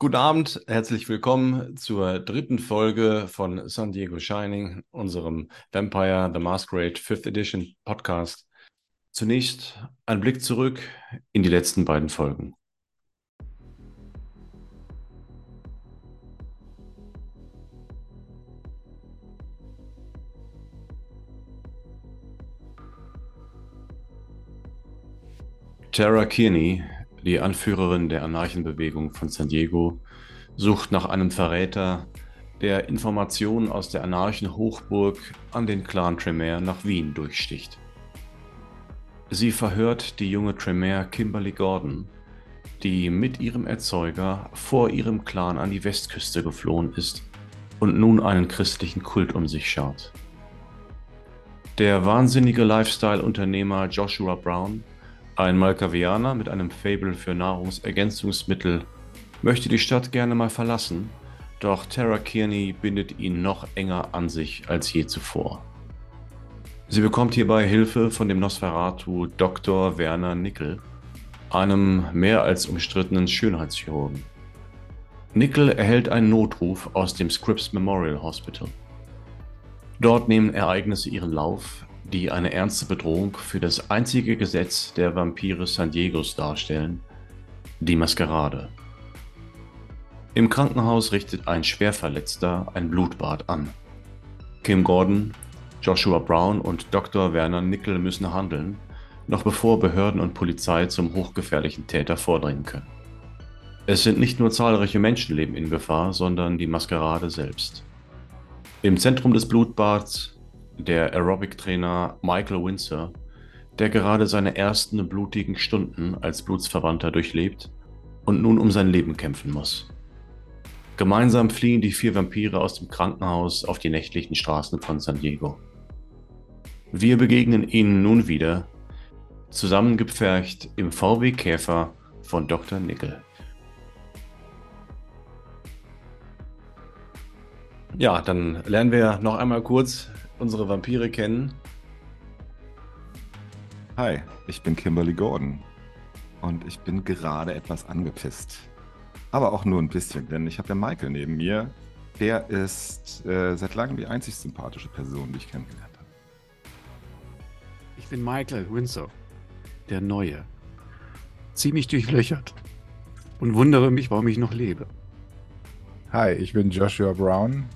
Guten Abend, herzlich willkommen zur dritten Folge von San Diego Shining, unserem Vampire the Masquerade 5th Edition Podcast. Zunächst ein Blick zurück in die letzten beiden Folgen. Tara Kearney die Anführerin der Anarchenbewegung von San Diego sucht nach einem Verräter, der Informationen aus der Anarchen-Hochburg an den Clan Tremere nach Wien durchsticht. Sie verhört die junge Tremere Kimberly Gordon, die mit ihrem Erzeuger vor ihrem Clan an die Westküste geflohen ist und nun einen christlichen Kult um sich schaut. Der wahnsinnige Lifestyle-Unternehmer Joshua Brown ein Malkavianer mit einem Faible für Nahrungsergänzungsmittel möchte die Stadt gerne mal verlassen, doch Tara Kearney bindet ihn noch enger an sich als je zuvor. Sie bekommt hierbei Hilfe von dem Nosferatu Dr. Werner Nickel, einem mehr als umstrittenen Schönheitschirurgen. Nickel erhält einen Notruf aus dem Scripps Memorial Hospital. Dort nehmen Ereignisse ihren Lauf, die eine ernste Bedrohung für das einzige Gesetz der Vampire San Diegos darstellen, die Maskerade. Im Krankenhaus richtet ein Schwerverletzter ein Blutbad an. Kim Gordon, Joshua Brown und Dr. Werner Nickel müssen handeln, noch bevor Behörden und Polizei zum hochgefährlichen Täter vordringen können. Es sind nicht nur zahlreiche Menschenleben in Gefahr, sondern die Maskerade selbst. Im Zentrum des Blutbads der Aerobic-Trainer Michael Windsor, der gerade seine ersten blutigen Stunden als Blutsverwandter durchlebt und nun um sein Leben kämpfen muss. Gemeinsam fliehen die vier Vampire aus dem Krankenhaus auf die nächtlichen Straßen von San Diego. Wir begegnen ihnen nun wieder, zusammengepfercht im VW Käfer von Dr. Nickel. Ja, dann lernen wir noch einmal kurz unsere Vampire kennen. Hi, ich bin Kimberly Gordon und ich bin gerade etwas angepisst. Aber auch nur ein bisschen, denn ich habe ja Michael neben mir. Der ist äh, seit langem die einzig sympathische Person, die ich kennengelernt habe. Ich bin Michael Windsor, der Neue. Ziemlich durchlöchert und wundere mich, warum ich noch lebe. Hi, ich bin Joshua Brown,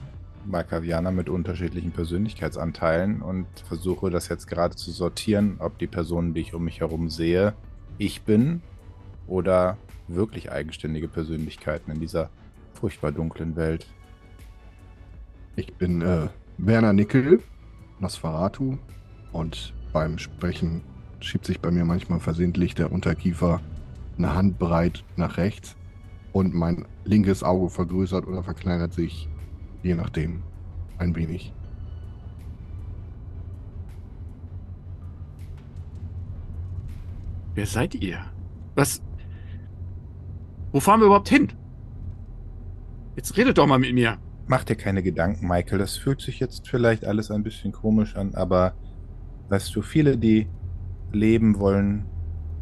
Malkavianer mit unterschiedlichen Persönlichkeitsanteilen und versuche das jetzt gerade zu sortieren, ob die Personen, die ich um mich herum sehe, ich bin oder wirklich eigenständige Persönlichkeiten in dieser furchtbar dunklen Welt. Ich bin äh, Werner Nickel, Nosferatu, und beim Sprechen schiebt sich bei mir manchmal versehentlich der Unterkiefer eine Handbreit nach rechts und mein linkes Auge vergrößert oder verkleinert sich Je nachdem. Ein wenig. Wer seid ihr? Was? Wo fahren wir überhaupt hin? Jetzt redet doch mal mit mir. Mach dir keine Gedanken, Michael. Das fühlt sich jetzt vielleicht alles ein bisschen komisch an, aber weißt du, viele, die leben, wollen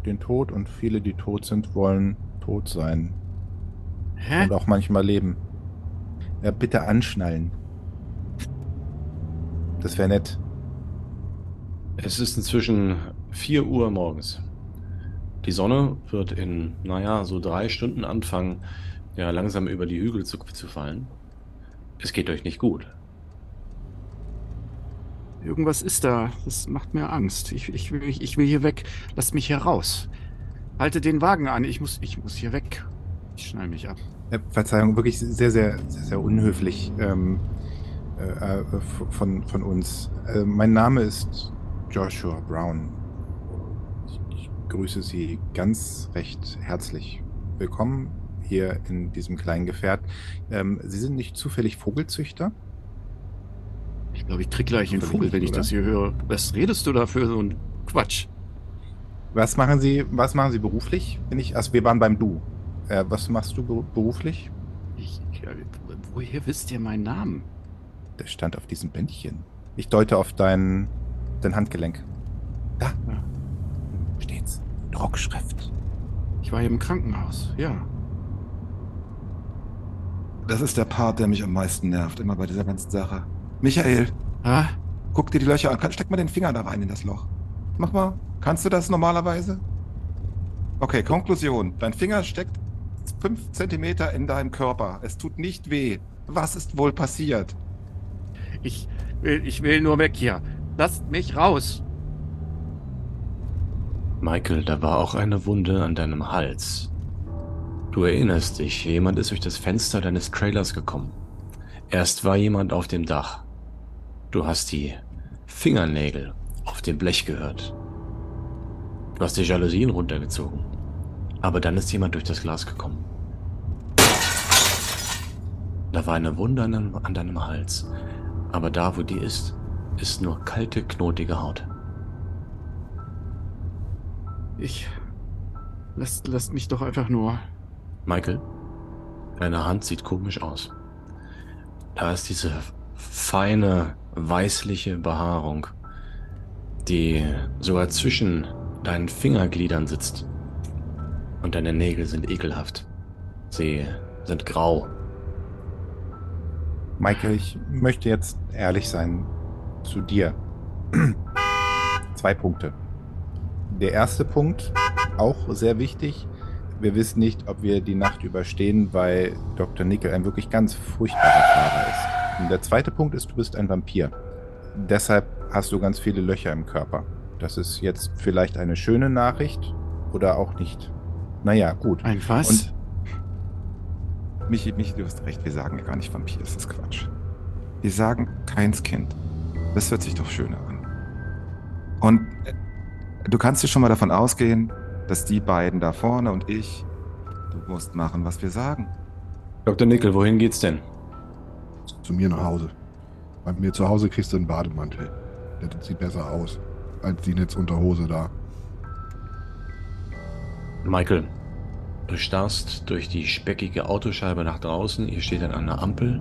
den Tod und viele, die tot sind, wollen tot sein. Hä? Und auch manchmal leben. Ja, bitte anschnallen. Das wäre nett. Es ist inzwischen 4 Uhr morgens. Die Sonne wird in, naja, so drei Stunden anfangen, ja, langsam über die Hügel zu, zu fallen. Es geht euch nicht gut. Irgendwas ist da. Das macht mir Angst. Ich, ich, will, ich will hier weg. Lasst mich hier raus. Halte den Wagen an. Ich muss, ich muss hier weg. Ich schnall mich ab. Äh, Verzeihung, wirklich sehr, sehr, sehr, sehr unhöflich ähm, äh, äh von, von uns. Äh, mein Name ist Joshua Brown. Ich, ich grüße Sie ganz recht herzlich. Willkommen hier in diesem kleinen Gefährt. Ähm, Sie sind nicht zufällig Vogelzüchter? Ich glaube, ich krieg gleich einen Vogel, wenn ich oder? das hier höre. Was redest du da für so ein Quatsch? Was machen Sie, was machen Sie beruflich? Bin ich, also wir waren beim Du. Äh, was machst du beruflich? Ich, woher wisst ihr meinen Namen? Der stand auf diesem Bändchen. Ich deute auf dein, dein Handgelenk. Da. Ja. Steht's. Druckschrift. Ich war hier im Krankenhaus, ja. Das ist der Part, der mich am meisten nervt, immer bei dieser ganzen Sache. Michael, Ah, guck dir die Löcher an. Steck mal den Finger da rein in das Loch. Mach mal. Kannst du das normalerweise? Okay, Konklusion. Dein Finger steckt fünf Zentimeter in deinem Körper. Es tut nicht weh. Was ist wohl passiert? ich will, ich will nur weg hier. Lasst mich raus. Michael, da war auch eine Wunde an deinem Hals. Du erinnerst dich, jemand ist durch das Fenster deines Trailers gekommen. Erst war jemand auf dem Dach. Du hast die Fingernägel auf dem Blech gehört. Du hast die Jalousien runtergezogen. Aber dann ist jemand durch das Glas gekommen. Da war eine Wunde an deinem, Hals. Aber da, wo die ist, ist nur kalte, knotige Haut. Ich. Lasst, lasst mich doch einfach nur. Michael, deine Hand sieht komisch aus. Da ist diese feine, weißliche Behaarung, die sogar zwischen deinen Fingergliedern sitzt. Und deine Nägel sind ekelhaft. Sie sind grau. Michael, ich möchte jetzt ehrlich sein zu dir. Zwei Punkte. Der erste Punkt, auch sehr wichtig. Wir wissen nicht, ob wir die Nacht überstehen, weil Dr. Nickel ein wirklich ganz furchtbarer Fahrer ist. Und der zweite Punkt ist, du bist ein Vampir. Deshalb hast du ganz viele Löcher im Körper. Das ist jetzt vielleicht eine schöne Nachricht oder auch nicht. Naja, gut. Ein was? Und- Michi, Michi, du hast recht. Wir sagen ja gar nicht Vampir. Das ist Quatsch. Wir sagen keins Kind. Das hört sich doch schöner an. Und äh, du kannst dir schon mal davon ausgehen, dass die beiden da vorne und ich, du musst machen, was wir sagen. Dr. Nickel, wohin geht's denn? Zu mir nach Hause. Bei mir zu Hause kriegst du einen Bademantel. Der sieht besser aus als die Netzunterhose da. Michael, du starrst durch die speckige Autoscheibe nach draußen. Ihr steht an einer Ampel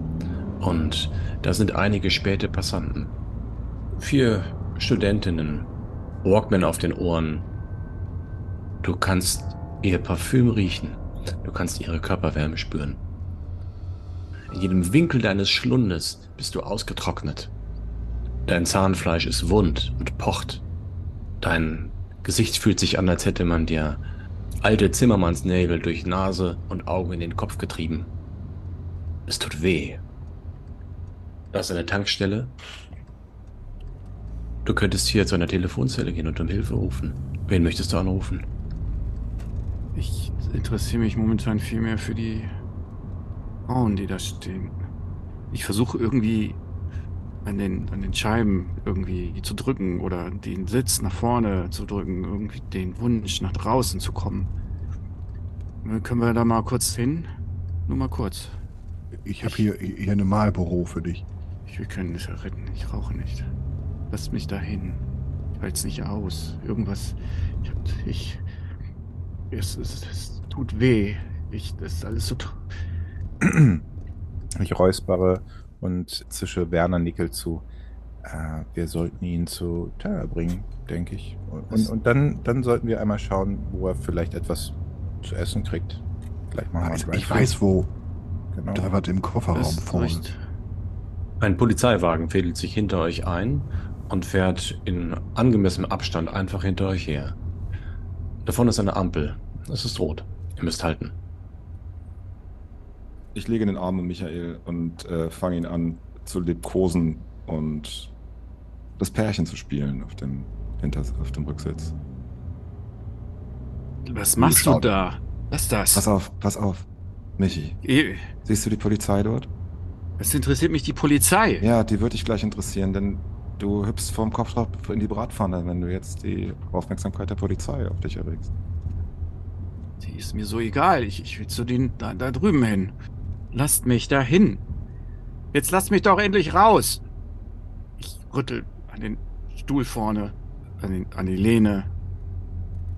und da sind einige späte Passanten. Vier Studentinnen, Walkman auf den Ohren. Du kannst ihr Parfüm riechen. Du kannst ihre Körperwärme spüren. In jedem Winkel deines Schlundes bist du ausgetrocknet. Dein Zahnfleisch ist wund und pocht. Dein Gesicht fühlt sich an, als hätte man dir alte Zimmermannsnägel durch Nase und Augen in den Kopf getrieben. Es tut weh. Da ist eine Tankstelle. Du könntest hier zu einer Telefonzelle gehen und um Hilfe rufen. Wen möchtest du anrufen? Ich interessiere mich momentan viel mehr für die Frauen, die da stehen. Ich versuche irgendwie an den, an den Scheiben irgendwie zu drücken oder den Sitz nach vorne zu drücken, irgendwie den Wunsch nach draußen zu kommen. Äh, Können wir da mal kurz hin? Nur mal kurz. Ich habe hier, hier eine Malbüro für dich. Ich, wir können das retten. Ich rauche nicht. Lasst mich dahin. Ich halte es nicht aus. Irgendwas. Ich. hab- ich es, es, es tut weh. Ich, das ist alles so. Ich räuspere und zische Werner Nickel zu. Äh, wir sollten ihn zu Terra bringen, denke ich. Und, und, und dann, dann sollten wir einmal schauen, wo er vielleicht etwas zu essen kriegt. Gleich wir Also, ich weiß wo. Genau. Da was im Kofferraum vorne. reicht. Ein Polizeiwagen fädelt sich hinter euch ein und fährt in angemessenem Abstand einfach hinter euch her. Da vorne ist eine Ampel. Es ist rot. Ihr müsst halten. Ich lege den Arm um Michael und äh, fange ihn an zu liebkosen und das Pärchen zu spielen auf dem, hinter, auf dem Rücksitz. Was machst du da? Was ist das? Pass auf, pass auf. Michi, Eh, siehst du die Polizei dort? Es interessiert mich die Polizei. Ja, die wird dich gleich interessieren, denn du hüpfst vorm Kopf in die Bratpfanne, wenn du jetzt die Aufmerksamkeit der Polizei auf dich erregst. Die ist mir so egal. Ich, ich will zu den da, da drüben hin. Lasst mich da hin. Jetzt lasst mich doch endlich raus. Ich rüttel an den Stuhl vorne, an, den, an die Lehne.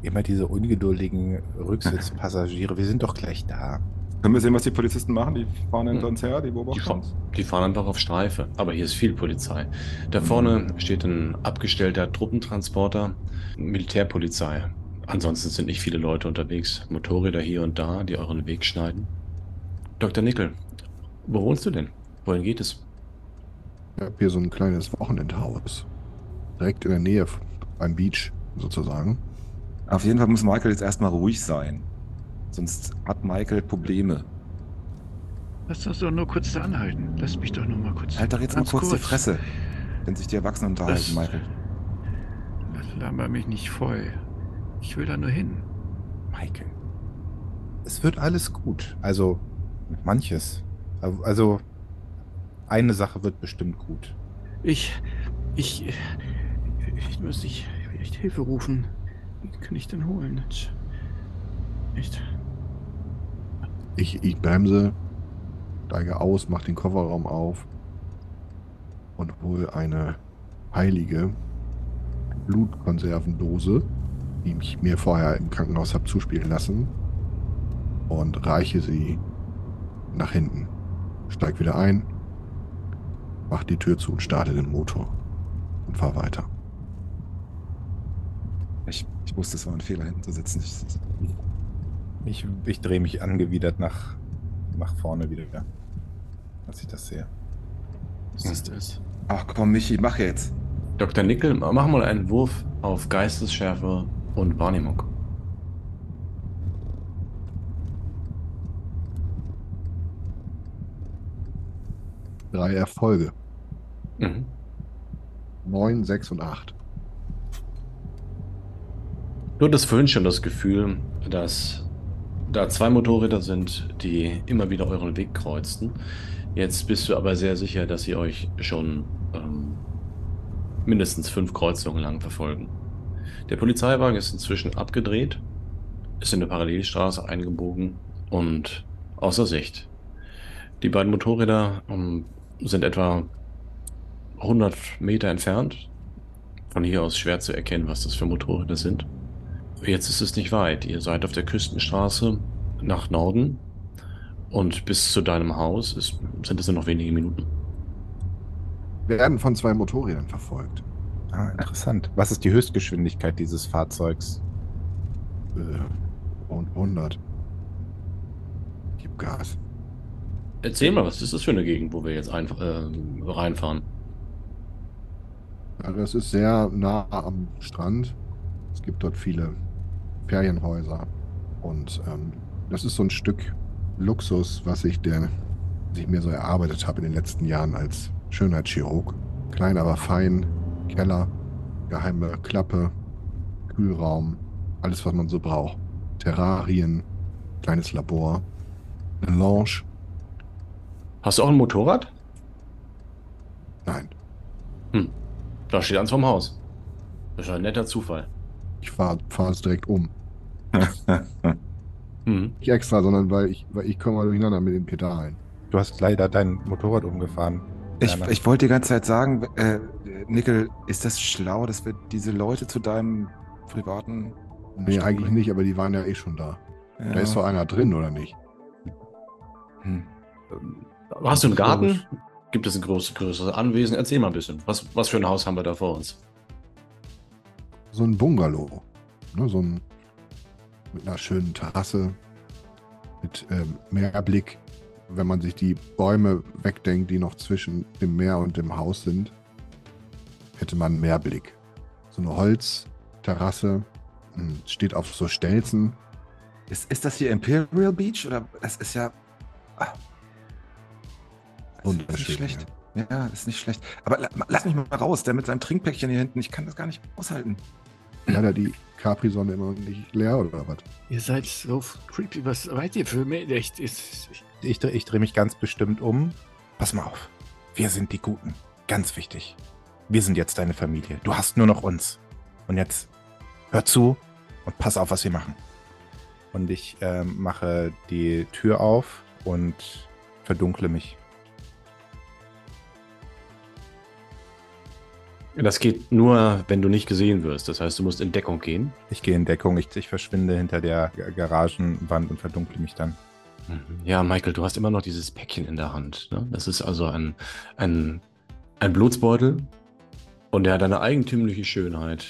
Immer diese ungeduldigen Rücksitzpassagiere. Wir sind doch gleich da. Können wir sehen, was die Polizisten machen? Die fahren hinter Hm. uns her, die Die, beobachten fahr uns. die fahren einfach auf Streife. Aber hier ist viel Polizei. Da vorne steht ein abgestellter Truppentransporter, Militärpolizei. Ansonsten sind nicht viele Leute unterwegs. Motorräder hier und da, die euren Weg schneiden. Dr. Nickel, Wo wohnst du denn? Wohin geht es? Ich habe hier so ein kleines Wochenendhaus. Direkt in der Nähe beim Beach sozusagen. Auf jeden Fall muss Michael jetzt erstmal ruhig sein. Sonst hat Michael Probleme. Lass uns doch nur kurz da anhalten. Lass mich doch nur mal kurz. Halt doch jetzt mal kurz, die Fresse. Wenn sich die Erwachsenen unterhalten, Das- Michael. Laber mich nicht voll. Ich will da nur hin. Michael. Es wird alles gut. Also, manches. Also, eine Sache wird bestimmt gut. Ich. Ich. Ich muss ich echt Hilfe rufen. Wen kann ich denn holen? Echt? Ich, ich bremse, steige aus, mache den Kofferraum auf und hole eine heilige Blutkonservendose, die ich mir vorher im Krankenhaus habe zuspielen lassen, und reiche sie nach hinten. Steig wieder ein, mach die Tür zu und starte den Motor und fahr weiter. Ich, ich wusste, es war ein Fehler, hinten zu sitzen. Ich, Ich, ich drehe mich angewidert nach, nach vorne wieder, als ich das sehe. Was ist das? ach komm, Michi, mach jetzt. Dr. Nickel, mach mal einen Wurf auf Geistesschärfe und Wahrnehmung. Drei Erfolge. Mhm. Neun, sechs und acht. Du hattest vorhin schon das Gefühl, dass da zwei Motorräder sind, die immer wieder euren Weg kreuzten. Jetzt bist du aber sehr sicher, dass sie euch schon ähm, mindestens fünf Kreuzungen lang verfolgen. Der Polizeiwagen ist inzwischen abgedreht, ist in eine Parallelstraße eingebogen und außer Sicht. Die beiden Motorräder ähm, sind etwa 100 Meter entfernt. Von hier aus schwer zu erkennen, was das für Motorräder sind. Jetzt ist es nicht weit. Ihr seid auf der Küstenstraße nach Norden und bis zu deinem Haus ist, sind es nur noch wenige Minuten. Wir werden von zwei Motorrädern verfolgt. Ah, interessant. Was ist die Höchstgeschwindigkeit dieses Fahrzeugs? Äh, und 100. Gib Gas. Erzähl mal, was ist das für eine Gegend, wo wir jetzt ein, äh, reinfahren? Ja, das ist sehr nah am Strand. Es gibt dort viele Ferienhäuser. Und ähm, das ist so ein Stück Luxus, was ich, der, was ich mir so erarbeitet habe in den letzten Jahren als Schönheitschirurg. Klein, aber fein. Keller, geheime Klappe, Kühlraum, alles, was man so braucht. Terrarien, kleines Labor, eine Lounge. Hast du auch ein Motorrad? Nein, Da steht eins vom Haus. Das ist ein netter Zufall. ich fahre fahr es direkt um. Mhm. Nicht extra, sondern weil ich, weil ich komme mal durcheinander mit den Pedalen. Du hast leider dein Motorrad umgefahren. Ich, ich wollte die ganze Zeit sagen, äh, Nickel, ist das schlau, dass wir diese Leute zu deinem privaten. Nee, eigentlich nicht, aber die waren ja eh schon da. Ja. Da ist doch einer drin, oder nicht? Hm. Hast du einen Garten? Gibt es ein großes, größeres Anwesen? Erzähl mal ein bisschen. Was, was für ein Haus haben wir da vor uns? So ein Bungalow. Ne, so ein mit einer schönen Terrasse, mit ähm, Meerblick. Wenn man sich die Bäume wegdenkt, die noch zwischen dem Meer und dem Haus sind, hätte man Meerblick. So eine Holzterrasse, hm, steht auf so Stelzen. Ist, ist das hier Imperial Beach oder das ist ja. Ah. Das ist nicht Wunderschön, schlecht. Ja, ist nicht schlecht. Aber la, lass mich mal raus, der mit seinem Trinkpäckchen hier hinten. Ich kann das gar nicht aushalten. Leider die Capri-Sonne immer nicht leer, oder was? Ihr seid so creepy. Was seid ihr für mich? Echt, ist, Ich, dreh- ich drehe mich ganz bestimmt um. Pass mal auf. Wir sind die Guten. Ganz wichtig. Wir sind jetzt deine Familie. Du hast nur noch uns. Und jetzt hör zu und pass auf, was wir machen. Und ich ähm, mache die Tür auf und verdunkle mich. Das geht nur, wenn du nicht gesehen wirst. Das heißt, du musst in Deckung gehen. Ich gehe in Deckung. Ich, ich verschwinde hinter der Ga- Garagenwand und verdunkle mich dann. Ja, Michael, du hast immer noch dieses Päckchen in der Hand. Ne? Das ist also ein, ein, ein Blutsbeutel und der hat eine eigentümliche Schönheit.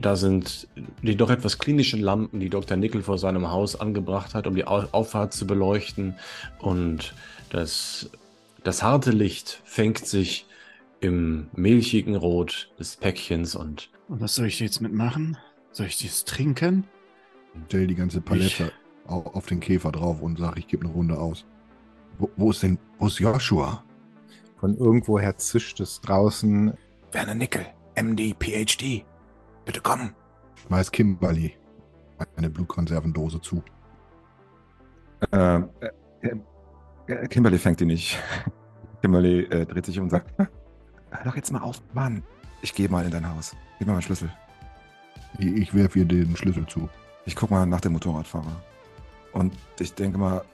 Da sind die doch etwas klinischen Lampen, die Dr. Nickel vor seinem Haus angebracht hat, um die Au- Auffahrt zu beleuchten. Und das, das harte Licht fängt sich im milchigen Rot des Päckchens und Und was soll ich jetzt mitmachen? Soll ich das trinken? Stell die ganze Palette au- auf den Käfer drauf und sag, ich gebe eine Runde aus. Wo, wo ist denn, wo ist Joshua? Von irgendwoher zischt es draußen. Werner Nickel, MD, PhD. Bitte kommen. Schmeiß Kimberly eine Blutkonservendose zu. Äh, äh, äh, Kimberly fängt ihn nicht. Kimberly äh, dreht sich um und sagt: Hör doch jetzt mal auf, Mann. Ich gehe mal in dein Haus. Gib mir mal einen Schlüssel. Ich, ich werf ihr den Schlüssel zu. Ich guck mal nach dem Motorradfahrer. Und ich denke mal,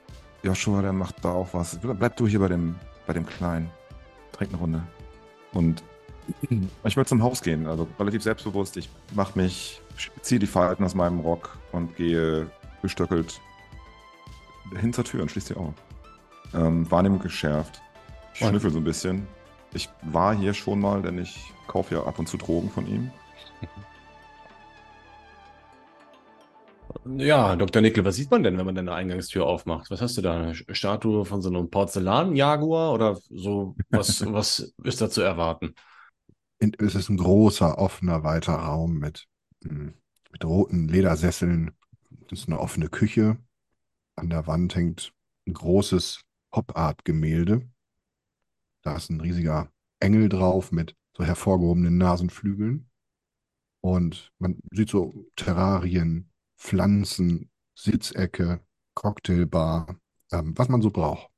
Joshua, der macht da auch was. Bleib du hier bei dem, bei dem Kleinen. Trink eine Runde. Und ich will zum Haus gehen, also relativ selbstbewusst. Ich mach mich, ziehe die Falten aus meinem Rock und gehe gestöckelt hin zur Tür und schließe sie auf. Ähm, Wahrnehmung geschärft. Ich schnüffel so ein bisschen. Ich war hier schon mal, denn ich kaufe ja ab und zu Drogen von ihm. Ja, Dr. Nickel, was sieht man denn, wenn man deine Eingangstür aufmacht? Was hast du da? Eine Statue von so einem Porzellan-Jaguar oder so? Was, was ist da zu erwarten? Es ist ein großer, offener, weiter Raum mit, mm, mit roten Ledersesseln. Es ist eine offene Küche. An der Wand hängt ein großes Pop-Art-Gemälde. Da ist ein riesiger Engel drauf mit so hervorgehobenen Nasenflügeln. Und man sieht so Terrarien, Pflanzen, Sitzecke, Cocktailbar, ähm, was man so braucht.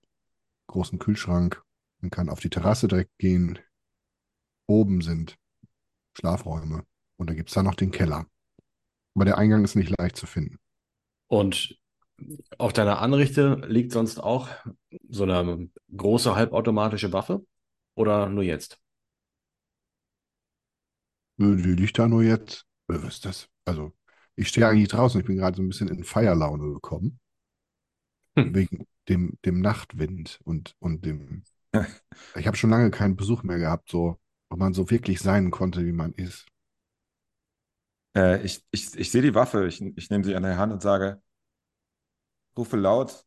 Großen Kühlschrank. Man kann auf die Terrasse direkt gehen. Oben sind Schlafräume. Und dann gibt es da noch den Keller. Aber der Eingang ist nicht leicht zu finden. Und auf deiner Anrichte liegt sonst auch so eine große halbautomatische Waffe? Oder nur jetzt? Die liegt da nur jetzt. Äh, Was ist das? Also, ich stehe eigentlich draußen. Ich bin gerade so ein bisschen in Feierlaune gekommen. Hm. Wegen dem, dem Nachtwind und, und dem. Ich habe schon lange keinen Besuch mehr gehabt, so, wo man so wirklich sein konnte, wie man ist. Äh, ich, ich, ich sehe die Waffe, ich, ich nehme sie an der Hand und sage, rufe laut,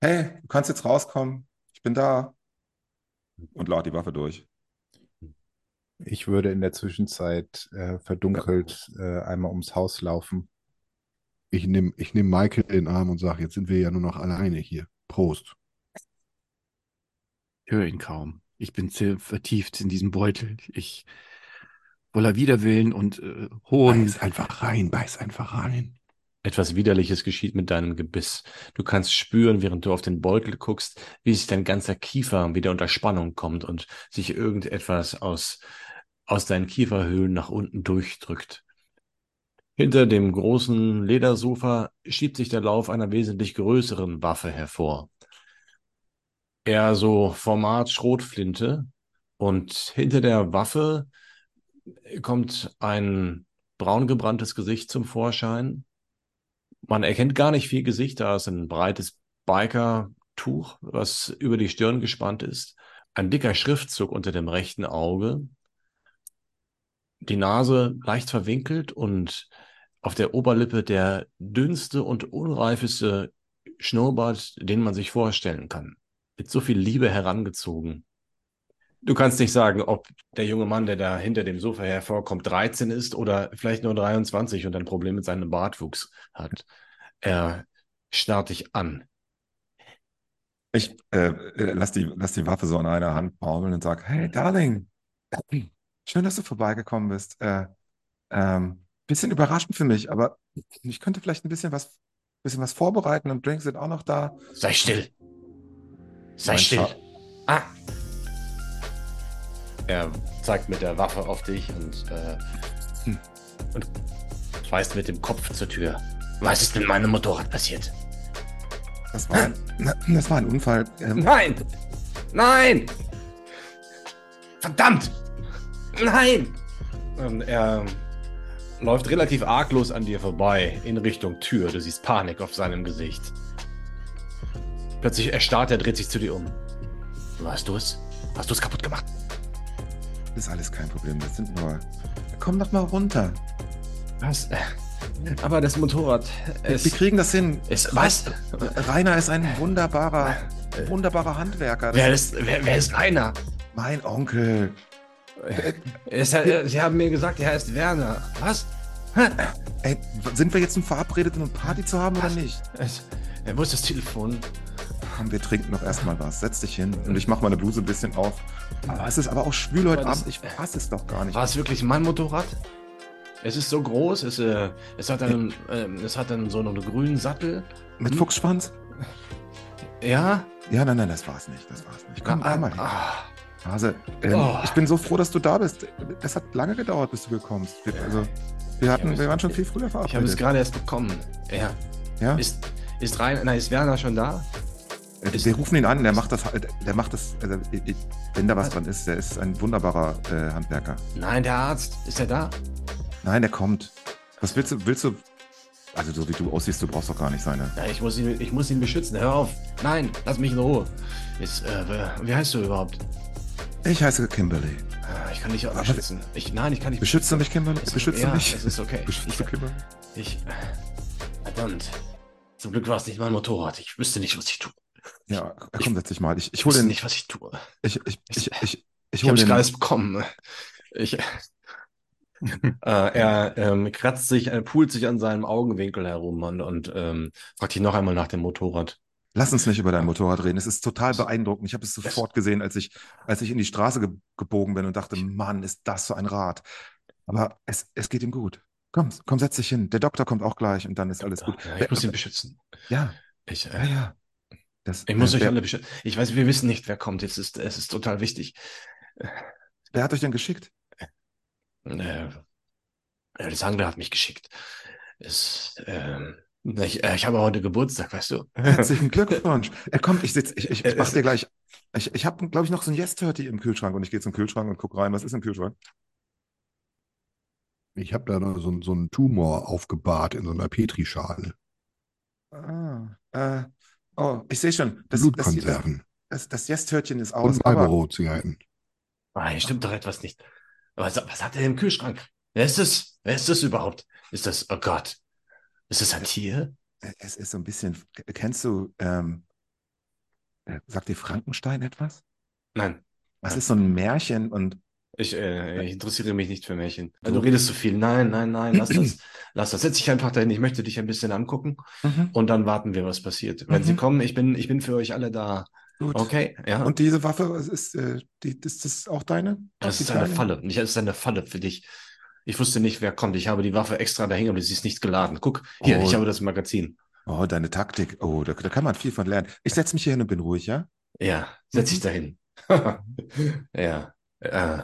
hey, du kannst jetzt rauskommen, ich bin da. Und lade die Waffe durch. Ich würde in der Zwischenzeit äh, verdunkelt äh, einmal ums Haus laufen. Ich nehme ich nehm Michael in den Arm und sage, jetzt sind wir ja nur noch alleine hier. Prost. Ich höre ihn kaum. Ich bin sehr vertieft in diesem Beutel. Ich voller Widerwillen und äh, hohen. Beiß einfach rein, beiß einfach rein. Etwas Widerliches geschieht mit deinem Gebiss. Du kannst spüren, während du auf den Beutel guckst, wie sich dein ganzer Kiefer wieder unter Spannung kommt und sich irgendetwas aus, aus deinen Kieferhöhlen nach unten durchdrückt. Hinter dem großen Ledersofa schiebt sich der Lauf einer wesentlich größeren Waffe hervor. Eher so Format Schrotflinte. Und hinter der Waffe kommt ein braungebranntes Gesicht zum Vorschein. Man erkennt gar nicht viel Gesicht, da ist ein breites Biker-Tuch, was über die Stirn gespannt ist. Ein dicker Schriftzug unter dem rechten Auge. Die Nase leicht verwinkelt und auf der Oberlippe der dünnste und unreifeste Schnurrbart, den man sich vorstellen kann. Mit so viel Liebe herangezogen. Du kannst nicht sagen, ob der junge Mann, der da hinter dem Sofa hervorkommt, 13 ist oder vielleicht nur 23 und ein Problem mit seinem Bartwuchs hat. Er starrt dich an. Ich äh, lass, die, lass die Waffe so an einer Hand baumeln und sag, hey, Darling, schön, dass du vorbeigekommen bist. Äh, ähm, bisschen überraschend für mich, aber ich könnte vielleicht ein bisschen was, bisschen was vorbereiten und Drinks sind auch noch da. Sei still. Sei Mein still. Scha- Ah. Er zeigt mit der Waffe auf dich und, äh, hm, und weist mit dem Kopf zur Tür. Was ist mit meinem Motorrad passiert? Das war ein, das war ein Unfall. Ähm, Nein! Nein! Verdammt! Nein! Und er läuft relativ arglos an dir vorbei in Richtung Tür. Du siehst Panik auf seinem Gesicht. Plötzlich erstarrt er, dreht sich zu dir um. Hast du es? Hast du es kaputt gemacht? Ist alles kein Problem. Das sind nur. Komm doch mal runter. Was? Aber das Motorrad. Es, Wir kriegen das hin. es, was? Rainer ist ein wunderbarer, wunderbarer Handwerker. Wer ist, wer, wer ist Rainer? mein Onkel. Ist er, Sie haben mir gesagt, er heißt Werner. Was? Ey, sind wir jetzt verabredet, um eine Party zu haben oder nicht? Es, wo ist das Telefon? Komm, wir trinken noch erstmal was. Setz dich hin. Und ich mache meine Bluse ein bisschen auf. Aber es ist aber auch schwül heute Abend. Ich fasse es doch gar nicht. War es wirklich mein Motorrad? Es ist so groß, es, äh, es hat einen, ähm, es hat dann so einen grünen Sattel. Mit Fuchsschwanz? Ja? Ja, nein, nein, das war's nicht. Das war's nicht. Komm, komm mal hin. ah, Hase, ähm, Oh. ich bin so froh, dass du da bist. Es hat lange gedauert, bis du gekommen bist. Wir, also, wir, hatten, wir waren schon viel früher ich habe es verabredet. gerade erst bekommen. Ja. Ja? Ist, ist Rainer, nein, ist Werner schon da? Äh, wir rufen ihn an, der macht das, der macht das, also, ich- wenn da was dran ist, der ist ein wunderbarer äh, Handwerker. Nein, der Arzt. Ist er da? Nein, der kommt. Was willst du, willst du, also so wie du aussiehst, du brauchst doch gar nicht seine. Ja, ich muss ihn, ich muss ihn beschützen. Hör auf. Nein, lass mich in Ruhe. Ist, äh, wie heißt du überhaupt? Ich heiße Kimberly. Ah, Ich kann dich auch beschützen. Ich, nein, ich kann dich Beschützt du mich, Kimberly? Es- Beschützt ja, du mich? Es ist okay. Beschützt du Kimberly? Ich. Verdammt. Zum Glück war es nicht mein Motorrad. Ich wüsste nicht, was ich tue. Ja, komm, setz dich mal. Ich, ich Ich hol wüsste den, nicht, was ich tue. ich, ich, ich, ich, ich, habe es gerade bekommen. Ich. äh, er ähm, kratzt sich, er pult sich an seinem Augenwinkel herum und, und ähm, fragt ihn noch einmal nach dem Motorrad. Lass uns nicht über dein Motorrad reden. Es ist total beeindruckend. Ich habe es sofort gesehen, als ich, als ich in die Straße ge gebogen bin und dachte, Mann, ist das so ein Rad. Aber es, es geht ihm gut. Komm, komm, setz dich hin. Der Doktor kommt auch gleich und dann ist alles gut. Ja, ich muss ihn beschützen. Ja, Ich, ja, äh, ja. Das, ich muss äh, euch wer, alle beschützen. Ich weiß, wir wissen nicht, wer kommt. Jetzt ist, es ist total wichtig. wer hat euch denn geschickt? Äh, Alexander hat mich geschickt. Es, ähm, ich, äh, ich habe heute Geburtstag, weißt du? Herzlichen Glückwunsch. Er kommt, ich sitze, ich, ich, ich Äh, mach es- dir gleich. Ich, ich habe, glaube ich, noch so ein Yes 30 im Kühlschrank und ich gehe zum Kühlschrank und gucke rein. Was ist im Kühlschrank? Ich habe da noch so, so einen Tumor aufgebahrt in so einer Petrischale. Ah, äh, oh, ich sehe schon. Das, das, Blutkonserven das, das Yes-Törtchen ist aus. und aber- Marlboro-Zigaretten. Ah, hier stimmt doch etwas nicht. Was, was hat er im Kühlschrank? Wer ist das? Wer ist das überhaupt? Ist das, oh Gott. Ist das ein Tier? Es ist so ein bisschen, kennst du, ähm, äh, sagt dir Frankenstein etwas? Nein. Das Nein. ist so ein Märchen und Ich, äh, ich interessiere mich nicht für Märchen. Du redest zu viel. Nein, nein, nein, lass das. Lass das. Setz dich einfach dahin. Ich möchte dich ein bisschen angucken und dann warten wir, was passiert. Wenn Mhm. sie kommen, ich bin, ich bin für euch alle da. gut. Okay, ja. Und diese Waffe, ist, äh, die, ist das auch deine? Das ist eine? Falle. Nicht, das ist eine Falle für dich. Ich wusste nicht, wer kommt. Ich habe die Waffe extra dahin, aber sie ist nicht geladen. Guck, hier, Oh. ich habe das Magazin. Oh, deine Taktik. Oh, da, da kann man viel von lernen. Ich setze mich hier hin und bin ruhig, ja? Ja, setz dich Mhm. dahin. ja. Äh,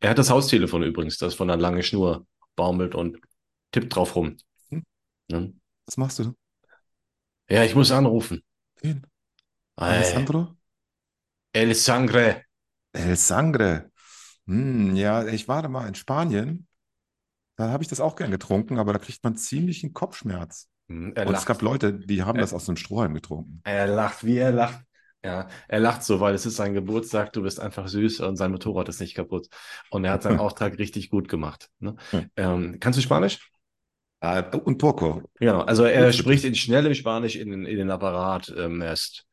er hat das Haustelefon übrigens, das von einer langen Schnur baumelt und tippt drauf rum. Hm. Ne? Was machst du? Ja, ich muss anrufen. Wen? Alessandro? El Sangre. El Sangre. Hm, ja, ich war da mal in Spanien. Da habe ich das auch gern getrunken, aber da kriegt man ziemlich einen Kopfschmerz. Hm, Er Und es lacht. gab Leute, die haben Äh. das aus einem Strohhalm getrunken. Er lacht, wie er lacht. Ja, er lacht so, weil es ist sein Geburtstag, du bist einfach süß und sein Motorrad ist nicht kaputt. Und er hat seinen Auftrag richtig gut gemacht. Ne? Hm. Ähm, kannst du Spanisch? Ah, und Porco. Genau, also er spricht in schnellem Spanisch in, den- in den Apparat. Ähm, er, ist,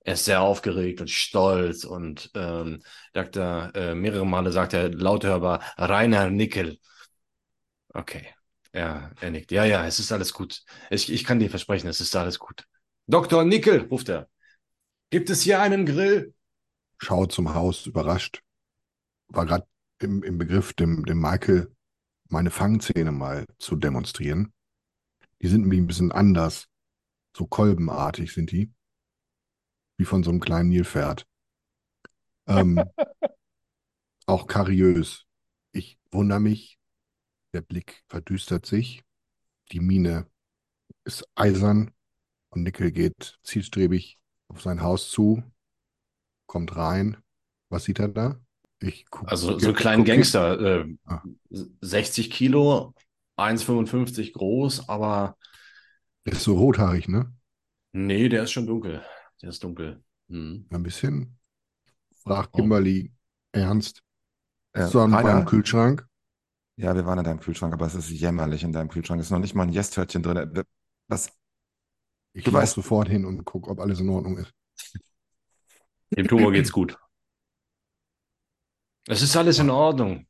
er ist sehr aufgeregt und stolz und ähm, sagt er, äh, mehrere Male sagt er laut hörbar, Rainer Nickel. Okay, ja, er nickt. Ja, ja, es ist alles gut. Ich, ich kann dir versprechen, es ist alles gut. Dr. Nickel, ruft er. Gibt es hier einen Grill? Schaut zum Haus, überrascht. War gerade im, im Begriff, dem, dem Michael meine Fangzähne mal zu demonstrieren. Die sind nämlich ein bisschen anders. So kolbenartig sind die. Wie von so einem kleinen Nilpferd. Ähm, auch kariös. Ich wundere mich. Der Blick verdüstert sich. Die Miene ist eisern. Und Nickel geht zielstrebig auf sein Haus zu, kommt rein. Was sieht er da? Ich guck, Also so einen kleinen Gangster, äh, Ah. 60 Kilo, 1,55 groß, aber Ist so rothaarig, ne? nee, der ist schon dunkel. Der ist dunkel. Hm. Ein bisschen. Fragt Oh. Kimberly ernst. Äh, so an meinem Kühlschrank. Ja, wir waren in deinem Kühlschrank, aber es ist jämmerlich in deinem Kühlschrank. Es ist noch nicht mal ein Yes-Törtchen drin. Was? Ich Du laufe sofort hin und gucke, ob alles in Ordnung ist. Dem Tumor geht's gut. Es ist alles in Ordnung.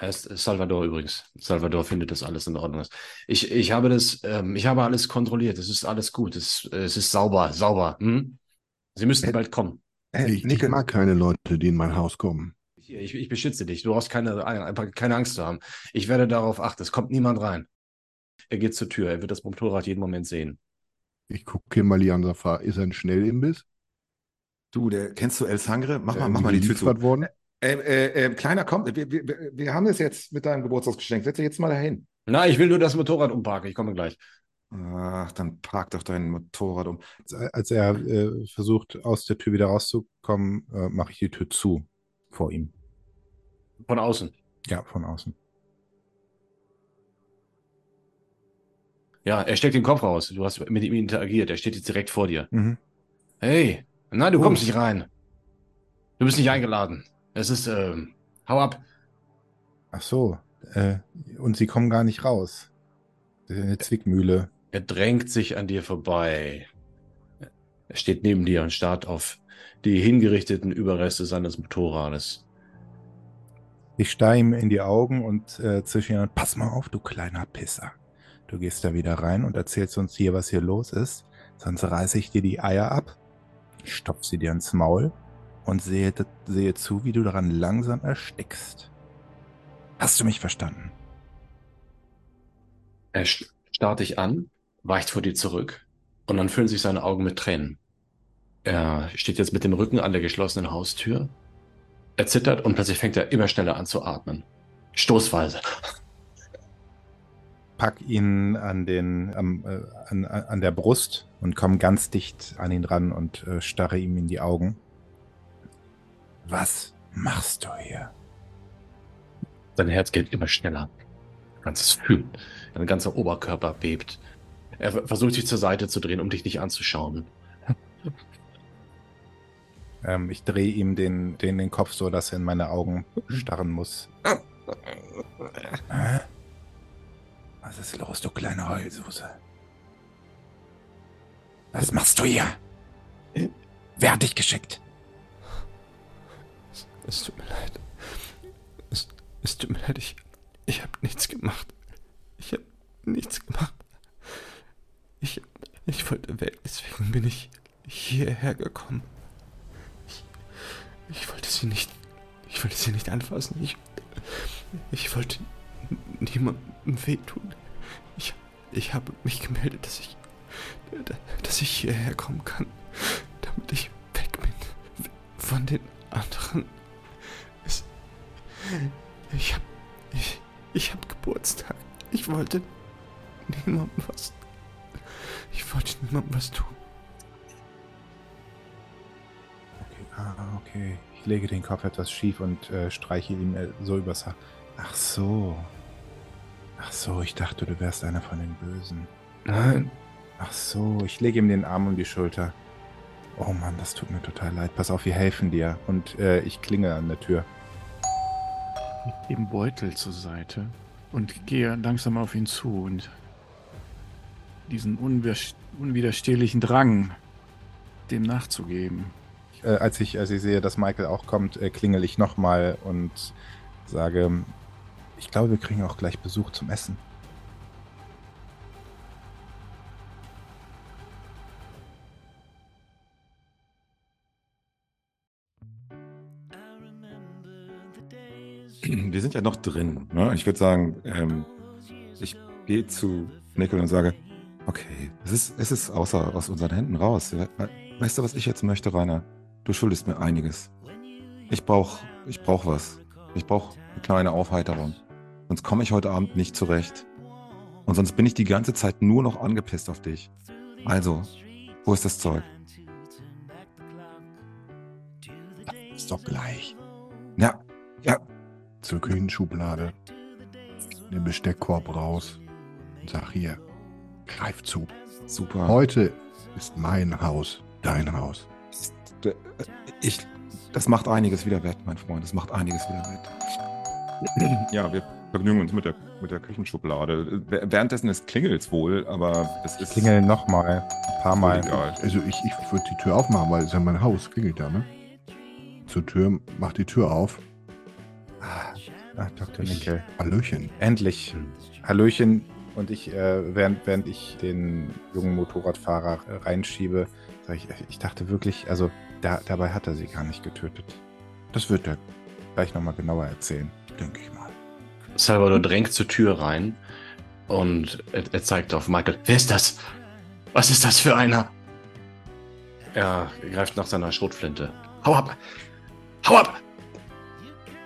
Heißt Salvador übrigens. Salvador findet, dass alles in Ordnung ist. Ich, ich habe das, ähm, ich habe alles kontrolliert. Es ist alles gut. Es, es ist sauber, sauber. Hm? Sie müssen Äh, bald kommen. Hey, Ich, ich mag keine Leute, die in mein Haus kommen. Hier, ich, ich beschütze dich. Du brauchst keine, einfach keine Angst zu haben. Ich werde darauf achten. Es kommt niemand rein. Er geht zur Tür. Er wird das Motorrad jeden Moment sehen. Ich gucke Kimberly an, sag, ist er ein Schnellimbiss? du, der, kennst du El Sangre? Mach mal, Der mach mal die Tür zu. worden? Äh, äh, äh, Kleiner, komm, wir, wir, wir- haben es jetzt mit deinem Geburtstagsgeschenk. Setz dich jetzt mal dahin. Na, ich will nur das Motorrad umparken. Ich komme gleich. Ach, dann park doch dein Motorrad um. Als er äh, versucht, aus der Tür wieder rauszukommen, äh, mache ich die Tür zu vor ihm. Von außen. Ja, von außen. Ja, er steckt den Kopf raus. Du hast mit ihm interagiert. Er steht jetzt direkt vor dir. Mhm. Hey, nein, du Oh. kommst nicht rein. Du bist nicht eingeladen. Es ist, ähm, hau ab. Ach so. Äh, und sie kommen gar nicht raus. Das ist eine Zwickmühle. Er drängt sich an dir vorbei. Er steht neben dir und starrt auf die hingerichteten Überreste seines Motorrades. Ich starre ihm in die Augen und äh, zwischen ihnen, pass mal auf, du kleiner Pisser. Du gehst da wieder rein und erzählst uns hier, was hier los ist. Sonst reiße ich dir die Eier ab, stopf sie dir ins Maul und sehe, sehe zu, wie du daran langsam erstickst. Hast du mich verstanden? Er st- starrt dich an, weicht vor dir zurück und dann füllen sich seine Augen mit Tränen. Er steht jetzt mit dem Rücken an der geschlossenen Haustür. Er zittert und plötzlich fängt er immer schneller an zu atmen. Stoßweise. Pack ihn an, den, am, äh, an, an der Brust und komm ganz dicht an ihn ran und äh, starre ihm in die Augen. Was machst du hier? Sein Herz geht immer schneller. Ganzes Fühlen. Sein ganzer Oberkörper bebt. Er ver- versucht sich zur Seite zu drehen, um dich nicht anzuschauen. Ähm, ich drehe ihm den, den, den Kopf so, dass er in meine Augen starren muss. Hä? Was ist los, du kleine Heulsuse? Was machst du hier? Wer hat dich geschickt? Es, es tut mir leid. Es, es tut mir leid, ich, ich habe nichts gemacht. Ich habe nichts gemacht. Ich, ich wollte weg, deswegen bin ich hierher gekommen. Ich, ich wollte sie nicht, ich wollte sie nicht anfassen. Ich, ich wollte niemandem wehtun. Ich, ich habe mich gemeldet, dass ich, dass ich hierher kommen kann, damit ich weg bin von den anderen. Es, ich hab, ich, ich hab Geburtstag. Ich wollte niemandem was. Ich wollte niemandem was tun. Okay, ah, okay. Ich lege den Kopf etwas schief und äh, streiche ihm äh, so übers Haar. Ach so. Ach so, ich dachte, du wärst einer von den Bösen. Nein, Ach so, ich lege ihm den Arm um die Schulter. Oh Mann, das tut mir total leid. Pass auf, wir helfen dir. Und äh, ich klinge an der Tür. den Beutel zur Seite und gehe langsam auf ihn zu und diesen unwider- unwiderstehlichen Drang, dem nachzugeben. Äh, als, ich, als ich sehe, dass Michael auch kommt, äh, klingel ich nochmal und sage, ich glaube, wir kriegen auch gleich Besuch zum Essen. Wir sind ja noch drin. Ne? Ich würde sagen, ähm, ich gehe zu Nickel und sage, okay, es ist, es ist außer, aus unseren Händen raus. We- we- Weißt du, was ich jetzt möchte, Rainer? Du schuldest mir einiges. Ich brauche ich brauch was. Ich brauche eine kleine Aufheiterung. Sonst komme ich heute Abend nicht zurecht. Und sonst bin ich die ganze Zeit nur noch angepisst auf dich. Also, wo ist das Zeug? Ist doch gleich. Ja, ja, Zur Küchenschublade. Den Besteckkorb raus. Und sag hier, greif zu. super. Heute ist mein Haus, dein Haus. Ich, das macht einiges wieder wett, mein Freund. Das macht einiges wieder wett. Ja, wir vergnügen uns mit der, mit der Küchenschublade. Währenddessen ist klingelt wohl, aber es ist. Klingel nochmal. Ein paar Mal. Egal. Also ich, ich würde die Tür aufmachen, weil es ist ja mein Haus. Klingelt da, ne? Zur Tür, mach die Tür auf. Ah, Ach, Dr. Nickel. Hallöchen. Endlich. Hallöchen. Und ich, äh, während, während ich den jungen Motorradfahrer äh, reinschiebe, sage ich, ich dachte wirklich, also da, dabei hat er sie gar nicht getötet. Das wird er gleich nochmal genauer erzählen, denke ich mal. Salvador drängt zur Tür rein und er, er zeigt auf Michael. Wer ist das? Was ist das für einer? Er greift nach seiner Schrotflinte. Hau ab! Hau ab!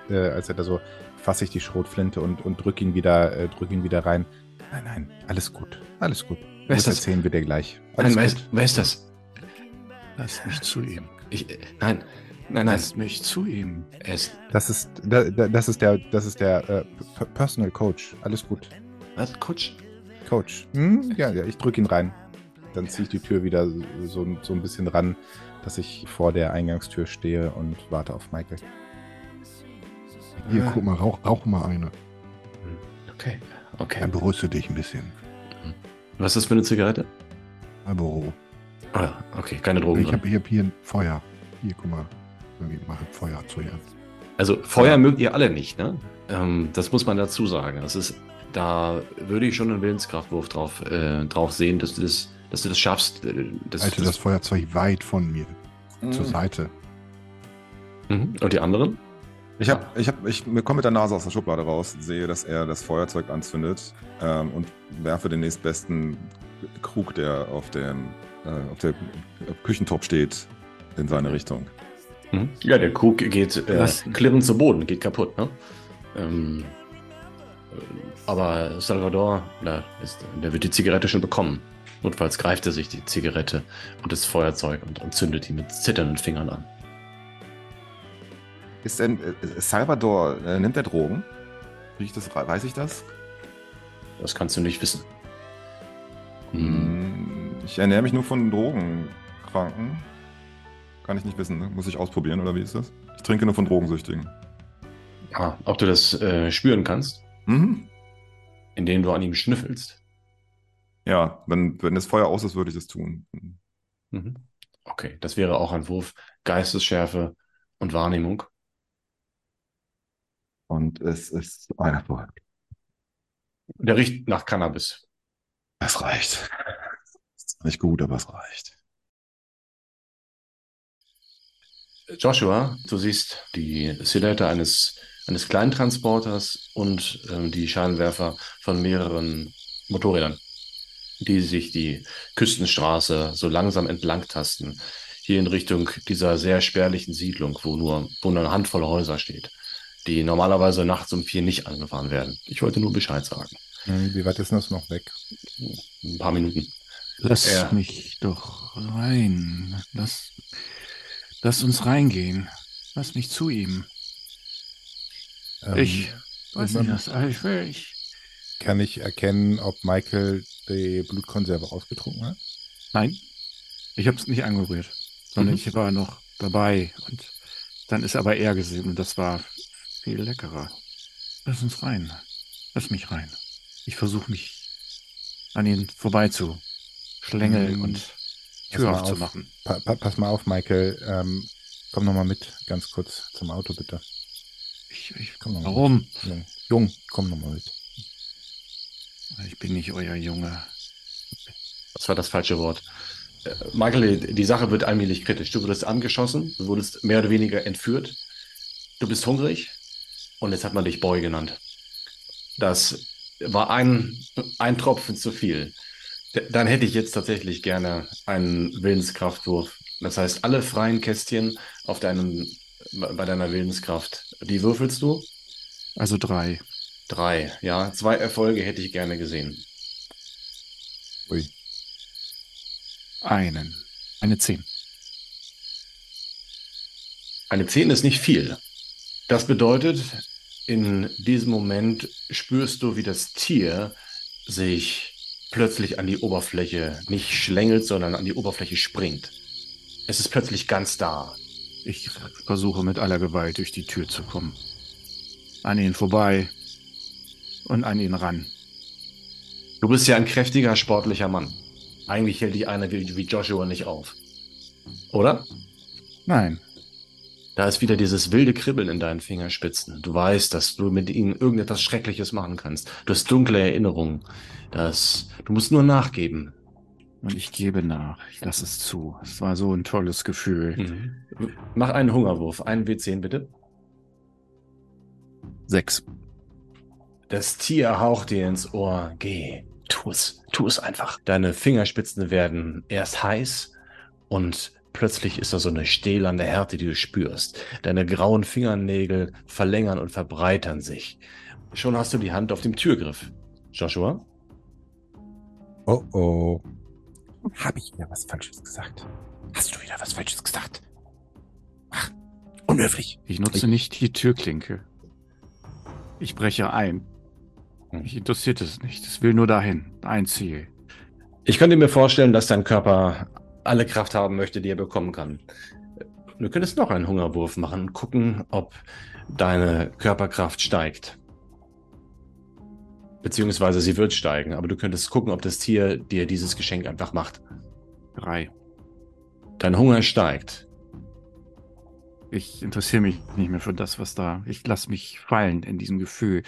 Äh, als er da so, fasse ich die Schrotflinte und, und drück ihn wieder, äh, drück ihn wieder rein. Nein, nein, alles gut, alles gut. Wer ist das erzählen wir dir gleich. Nein, Alles wer, gut. ist, wer ist das? Lass mich zu ihm. Ich, äh, nein, nein, nein. Lass mich zu ihm. Ist. Das ist, da, da, das ist der, das ist der äh, Personal Coach. Alles gut. Was? Coach? Coach. Hm? Ja, ja, ich drück ihn rein. Dann ziehe ich die Tür wieder so, so ein bisschen ran, dass ich vor der Eingangstür stehe und warte auf Michael. Hier, Ah. guck mal, rauch, rauch mal eine. Okay, okay. Dann beruhigst du dich ein bisschen. Was ist das für eine Zigarette? Marlboro. Ah, okay, keine Drogen Ich habe hab hier ein Feuer. Hier, guck mal. Ich mache Feuer zu ihr. Also Feuer mögt ihr alle nicht, ne? Ähm, das muss man dazu sagen. Das ist, da würde ich schon einen Willenskraftwurf drauf, äh, drauf sehen, dass du das, dass du das schaffst. Äh, das, Halte das Feuerzeug weit von mir. Zur Seite. Mhm. Und die anderen? Ich, hab, ich, hab, ich komme mit der Nase aus der Schublade raus, sehe, dass er das Feuerzeug anzündet ähm, und werfe den nächstbesten Krug, der auf, dem, äh, auf der Küchentop steht, in seine Richtung. Mhm. Ja, der Krug geht äh, klirrend zu Boden, geht kaputt, ne? Ähm, äh, aber Salvador, na, ist, der wird die Zigarette schon bekommen. Notfalls greift er sich die Zigarette und das Feuerzeug und, und zündet die mit zitternden Fingern an. Ist denn äh, Salvador, äh, nimmt er Drogen? Riech das, weiß ich das? Das kannst du nicht wissen. Hm. Ich ernähre mich nur von Drogenkranken. Kann ich nicht wissen, ne? Muss ich ausprobieren oder wie ist das? Ich trinke nur von Drogensüchtigen. Ah, ob du das äh, spüren kannst, Mhm. indem du an ihm schnüffelst. Ja, wenn, wenn das Feuer aus ist, würde ich das tun. Mhm. Okay, das wäre auch ein Wurf. Geistesschärfe und Wahrnehmung. Und es ist ein Erfolg. Der riecht nach Cannabis. Es reicht. Nicht gut, aber es reicht. Joshua, du siehst die Silhouette eines, eines Kleintransporters und ähm, die Scheinwerfer von mehreren Motorrädern, die sich die Küstenstraße so langsam entlang tasten, hier in Richtung dieser sehr spärlichen Siedlung, wo nur, wo nur eine Handvoll Häuser steht, die normalerweise nachts um vier nicht angefahren werden. Ich wollte nur Bescheid sagen. Hm, Wie weit ist das noch weg? Ein paar Minuten. Lass Ja. mich doch rein. Lass, lass uns reingehen. Lass mich zu ihm. Ähm, ich weiß nicht, was ich will. Ich, Kann ich erkennen, ob Michael die Blutkonserve ausgetrunken hat? nein, ich habe es nicht angerührt, sondern Mhm. ich war noch dabei. Und dann ist aber er gesehen und das war viel leckerer. Lass uns rein. Lass mich rein. Ich versuche mich an ihn vorbei zu schlängeln Mhm. und Pass Tür auf. aufzumachen. Pa pa pass mal auf, Michael. Ähm, komm noch mal mit, ganz kurz zum Auto, bitte. Ich, ich, Komm noch warum? Mit. Jung, Jung, komm noch mal mit. Ich bin nicht euer Junge. Das war das falsche Wort. Äh, Michael, die Sache wird allmählich kritisch. Du wurdest angeschossen, du wurdest mehr oder weniger entführt. Du bist hungrig und jetzt hat man dich Boy genannt. Das war ein, ein Tropfen zu viel. Dann hätte ich jetzt tatsächlich gerne einen Willenskraftwurf. Das heißt, alle freien Kästchen auf deinem, bei deiner Willenskraft, die würfelst du? Also drei. Drei, ja. Zwei Erfolge hätte ich gerne gesehen. Ui. Einen. Eine zehn. Eine 10 ist nicht viel. Das bedeutet, in diesem Moment spürst du, wie das Tier sich plötzlich an die Oberfläche nicht schlängelt, sondern an die Oberfläche springt. Es ist plötzlich ganz da. Ich versuche mit aller Gewalt durch die Tür zu kommen. An ihn vorbei. und an ihn ran. Du bist ja ein kräftiger, sportlicher Mann. Eigentlich hält dich einer wie, wie Joshua nicht auf. Oder? Nein, Da ist wieder dieses wilde Kribbeln in deinen Fingerspitzen. Du weißt, dass du mit ihnen irgendetwas Schreckliches machen kannst. Du hast dunkle Erinnerungen. Das, du musst nur nachgeben. und ich gebe nach. Ich lasse es zu. Es war so ein tolles Gefühl. Mhm. Mach einen Hungerwurf. Einen W10 bitte. Sechs. Das Tier haucht dir ins Ohr. Geh, tu es, tu es einfach. Deine Fingerspitzen werden erst heiß und plötzlich ist da so eine stählerne Härte, die du spürst. Deine grauen Fingernägel verlängern und verbreitern sich. Schon hast du die Hand auf dem Türgriff. Joshua? Oh oh. Habe ich wieder was Falsches gesagt? Hast du wieder was Falsches gesagt? Ach, unhöflich. Ich nutze nicht die Türklinke. Ich breche ein. Hm. Mich interessiert es nicht. Es will nur dahin. Ein Ziel. Ich könnte mir vorstellen, dass dein Körper alle Kraft haben möchte, die er bekommen kann. Du könntest noch einen Hungerwurf machen und gucken, ob deine Körperkraft steigt. Beziehungsweise sie wird steigen, aber du könntest gucken, ob das Tier dir dieses Geschenk einfach macht. Drei. Dein Hunger steigt. Ich interessiere mich nicht mehr für das, was da. Ich lasse mich fallen in diesem Gefühl.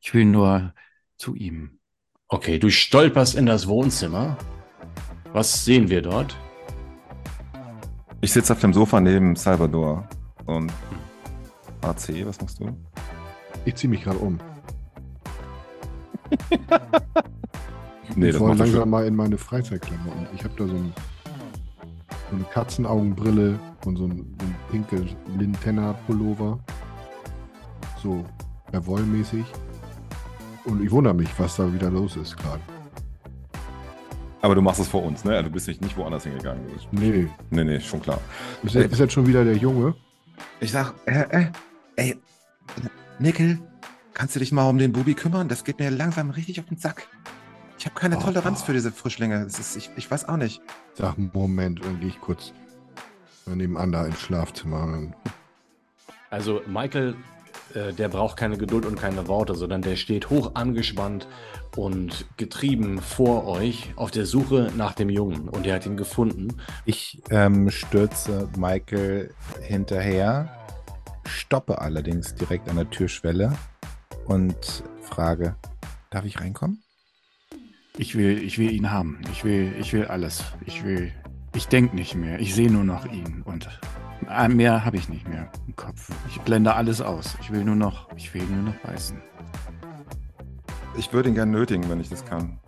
Ich will nur zu ihm. Okay, du stolperst in das Wohnzimmer. Was sehen wir dort? Ich sitze auf dem Sofa neben Salvador. Und AC, was machst du? Ich ziehe mich gerade um. Nee, ich das wollte macht langsam mal in meine Freizeitklamotten. Ich habe da so, ein, so eine Katzenaugenbrille und so ein, so ein pinke Lintenna-Pullover. So Revoll-mäßig. Und ich wundere mich, was da wieder los ist gerade. Aber du machst es vor uns, ne? Du bist nicht, nicht woanders hingegangen. Nee, Nee, nee, schon klar. ist, jetzt- ist jetzt schon wieder der Junge? Ich sag, äh, äh, ey, Nickel, kannst du dich mal um den Bubi kümmern? Das geht mir langsam richtig auf den Sack. Ich habe keine Oh. Toleranz für diese Frischlinge. Das ist, ich, ich weiß auch nicht. Sag, Moment, dann gehe ich kurz nebenan da ins Schlafzimmer. Also Michael, äh, der braucht keine Geduld und keine Worte, sondern der steht hoch angespannt und getrieben vor euch auf der Suche nach dem Jungen. Und er hat ihn gefunden. Ich ähm, stürze Michael hinterher, stoppe allerdings direkt an der Türschwelle und frage, darf ich reinkommen? Ich will, ich will ihn haben. Ich will, ich will alles. Ich will. Ich denke nicht mehr. Ich sehe nur noch ihn und mehr habe ich nicht mehr im Kopf. Ich blende alles aus. Ich will nur noch, ich will nur noch beißen. Ich würde ihn gerne nötigen, wenn ich das kann.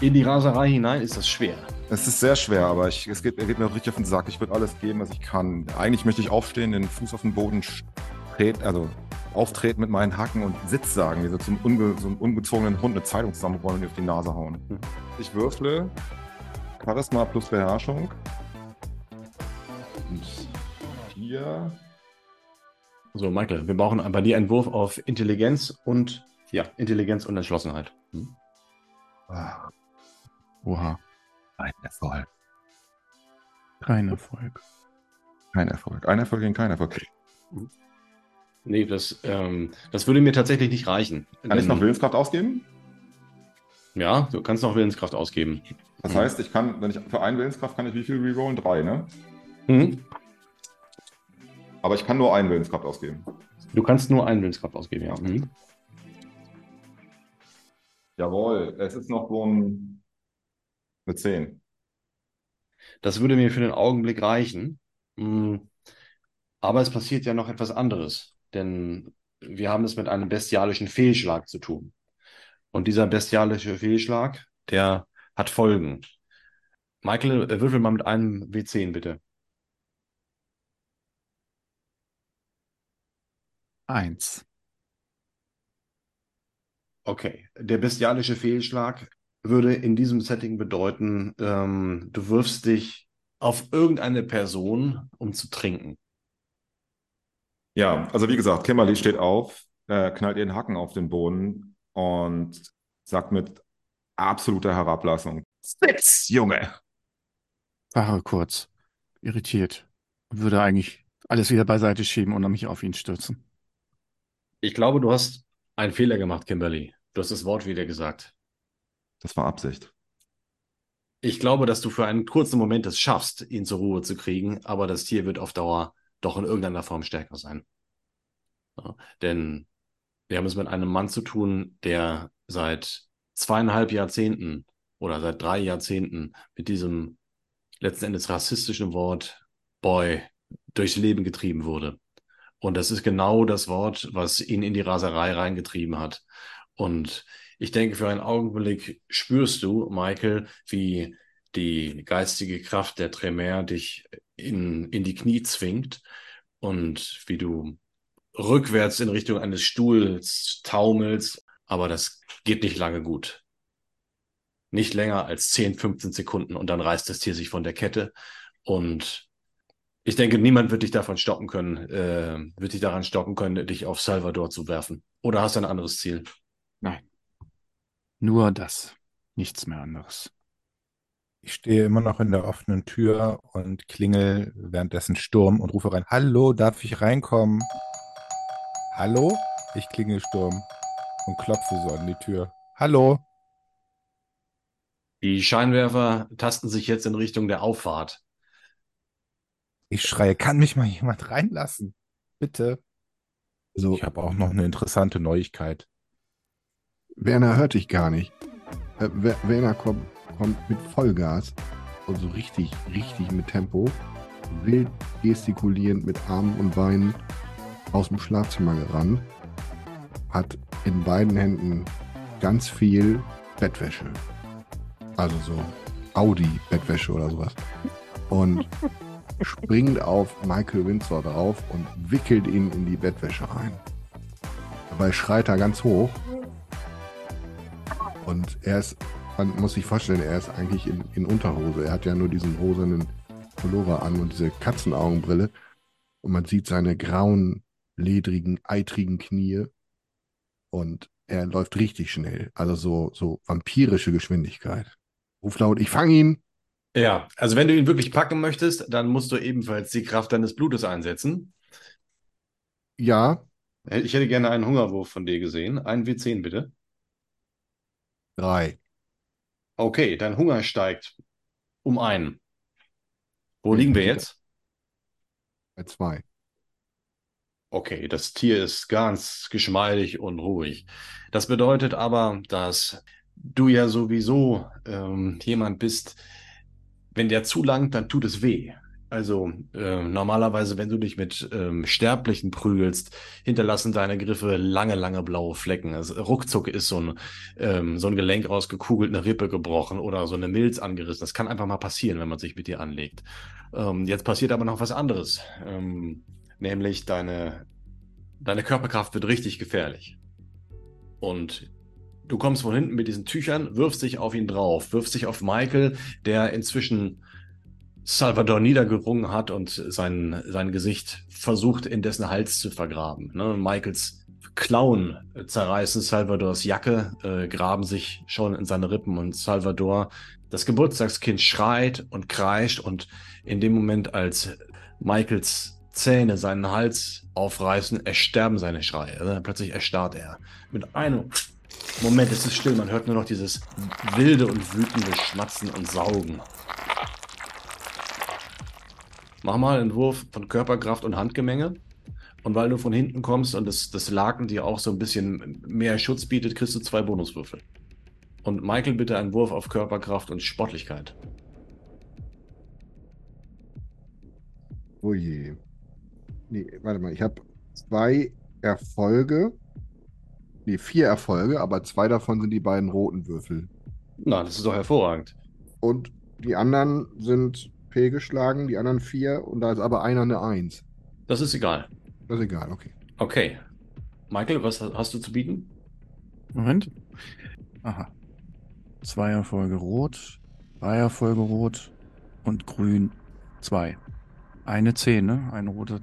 In die Raserei hinein ist das schwer. Es ist sehr schwer, aber ich, es geht, er geht mir auch richtig auf den Sack. Ich würde alles geben, was ich kann. Eigentlich möchte ich aufstehen, den Fuß auf den Boden treten, also auftreten mit meinen Hacken und Sitz sagen, wie so zum unge, so einem ungezogenen Hund eine Zeitung zusammenrollen und ihm auf die Nase hauen. Hm. Ich würfle Charisma plus Beherrschung. Und hier. So, Michael, wir brauchen bei dir einen Wurf auf Intelligenz und ja, Intelligenz und Entschlossenheit. Hm? Ah, Oha. ein Erfolg. Kein Erfolg. Kein Erfolg. Ein Erfolg gegen kein Erfolg. Nee, das, ähm, das würde mir tatsächlich nicht reichen. Kann ich Denn- noch Willenskraft ausgeben? Ja, du kannst noch Willenskraft ausgeben. Das heißt, ich kann, wenn ich für einen Willenskraft kann ich wie viel rerollen? Drei, ne? Mhm. Aber ich kann nur einen Willenskraft ausgeben. Du kannst nur einen Willenskraft ausgeben, ja. Mhm. Jawohl, es ist noch so ein, eine 10. Das würde mir für den Augenblick reichen. Mm, Aber es passiert ja noch etwas anderes, denn wir haben es mit einem bestialischen Fehlschlag zu tun. Und dieser bestialische Fehlschlag, der hat Folgen. Michael, äh, würfel mal mit einem W10 bitte. Eins. Okay, der bestialische Fehlschlag würde in diesem Setting bedeuten, ähm, du wirfst dich auf irgendeine Person, um zu trinken. Ja, also wie gesagt, Kimberly steht auf, äh, knallt ihren Hacken auf den Boden und sagt mit absoluter Herablassung: Sitz, Junge! Fahre kurz. Irritiert. Und würde eigentlich alles wieder beiseite schieben und mich auf ihn stürzen. Ich glaube, du hast Ein Fehler gemacht, Kimberly. Du hast das Wort wieder gesagt. Das war Absicht. Ich glaube, dass du für einen kurzen Moment es schaffst, ihn zur Ruhe zu kriegen, aber das Tier wird auf Dauer doch in irgendeiner Form stärker sein. Ja, denn wir haben es mit einem Mann zu tun, der seit zweieinhalb Jahrzehnten oder seit drei Jahrzehnten mit diesem letzten Endes rassistischen Wort Boy durchs Leben getrieben wurde. Und das ist genau das Wort, was ihn in die Raserei reingetrieben hat. Und ich denke, für einen Augenblick spürst du, Michael, wie die geistige Kraft der Tremere dich in, in die Knie zwingt und wie du rückwärts in Richtung eines Stuhls taumelst. Aber das geht nicht lange gut. Nicht länger als 10, 15 Sekunden und dann reißt das Tier sich von der Kette und ich denke, niemand wird dich davon stoppen können, äh, wird dich daran stoppen können, dich auf Salvador zu werfen. Oder hast du ein anderes Ziel? Nein. Nur das. Nichts mehr anderes. Ich stehe immer noch in der offenen Tür und klingel währenddessen Sturm und rufe rein: Hallo, darf ich reinkommen? Hallo? Ich klingel Sturm und klopfe so an die Tür. Hallo? Die Scheinwerfer tasten sich jetzt in Richtung der Auffahrt. Ich schreie: Kann mich mal jemand reinlassen? Bitte. Also, Ich habe auch noch eine interessante Neuigkeit. Werner hört dich gar nicht. Äh, Wer- Werner kommt, kommt mit Vollgas und so richtig, richtig mit Tempo, wild gestikulierend mit Armen und Beinen aus dem Schlafzimmer gerannt, hat in beiden Händen ganz viel Bettwäsche. Also so Audi-Bettwäsche oder sowas. Und springt auf Michael Windsor drauf und wickelt ihn in die Bettwäsche rein. Dabei schreit er ganz hoch. Und er ist, man muss sich vorstellen, er ist eigentlich in, in Unterhose. Er hat ja nur diesen rosanen Pullover an und diese Katzenaugenbrille. Und man sieht seine grauen, ledrigen, eitrigen Knie. Und er läuft richtig schnell. Also so, so vampirische Geschwindigkeit. Ruf laut, ich fange ihn. Ja, also wenn du ihn wirklich packen möchtest, dann musst du ebenfalls die Kraft deines Blutes einsetzen. Ja, Ich hätte gerne einen Hungerwurf von dir gesehen. Einen W10 bitte. drei. Okay, dein Hunger steigt um einen. Wo liegen wir jetzt? Bei zwei. Okay, das Tier ist ganz geschmeidig und ruhig. Das bedeutet aber, dass du ja sowieso ähm, jemand bist, wenn der zu langt, dann tut es weh. Also äh, normalerweise, wenn du dich mit ähm, Sterblichen prügelst, hinterlassen deine Griffe lange, lange blaue Flecken. Also ruckzuck ist so ein, ähm, so ein Gelenk rausgekugelt, eine Rippe gebrochen oder so eine Milz angerissen. Das kann einfach mal passieren, wenn man sich mit dir anlegt. Ähm, jetzt passiert aber noch was anderes. Ähm, nämlich deine, deine Körperkraft wird richtig gefährlich. Und du kommst von hinten mit diesen Tüchern, wirfst dich auf ihn drauf, wirfst dich auf Michael, der inzwischen Salvador niedergerungen hat und sein, sein Gesicht versucht, in dessen Hals zu vergraben. Ne? Michaels Klauen zerreißen Salvadors Jacke, äh, graben sich schon in seine Rippen und Salvador, das Geburtstagskind, schreit und kreischt und in dem Moment, als Michaels Zähne seinen Hals aufreißen, ersterben seine Schreie. Also plötzlich erstarrt er. Mit einem Moment ist es still, man hört nur noch dieses wilde und wütende Schmatzen und Saugen. Mach mal einen Wurf von Körperkraft und Handgemenge. Und weil du von hinten kommst und das, das Laken dir auch so ein bisschen mehr Schutz bietet, kriegst du zwei Bonuswürfel. Und Michael, bitte einen Wurf auf Körperkraft und Sportlichkeit. Oh je. Nee, warte mal, ich habe zwei Erfolge. Nee, vier Erfolge, aber zwei davon sind die beiden roten Würfel. Na, das ist doch hervorragend. Und die anderen sind P geschlagen, die anderen vier, und da ist aber einer eine Eins. Das ist egal. Das ist egal, okay. Okay. Michael, was hast du zu bieten? Moment. Aha. Zwei Erfolge rot, drei Erfolge rot und grün zwei. Eine 10, ne? Eine rote,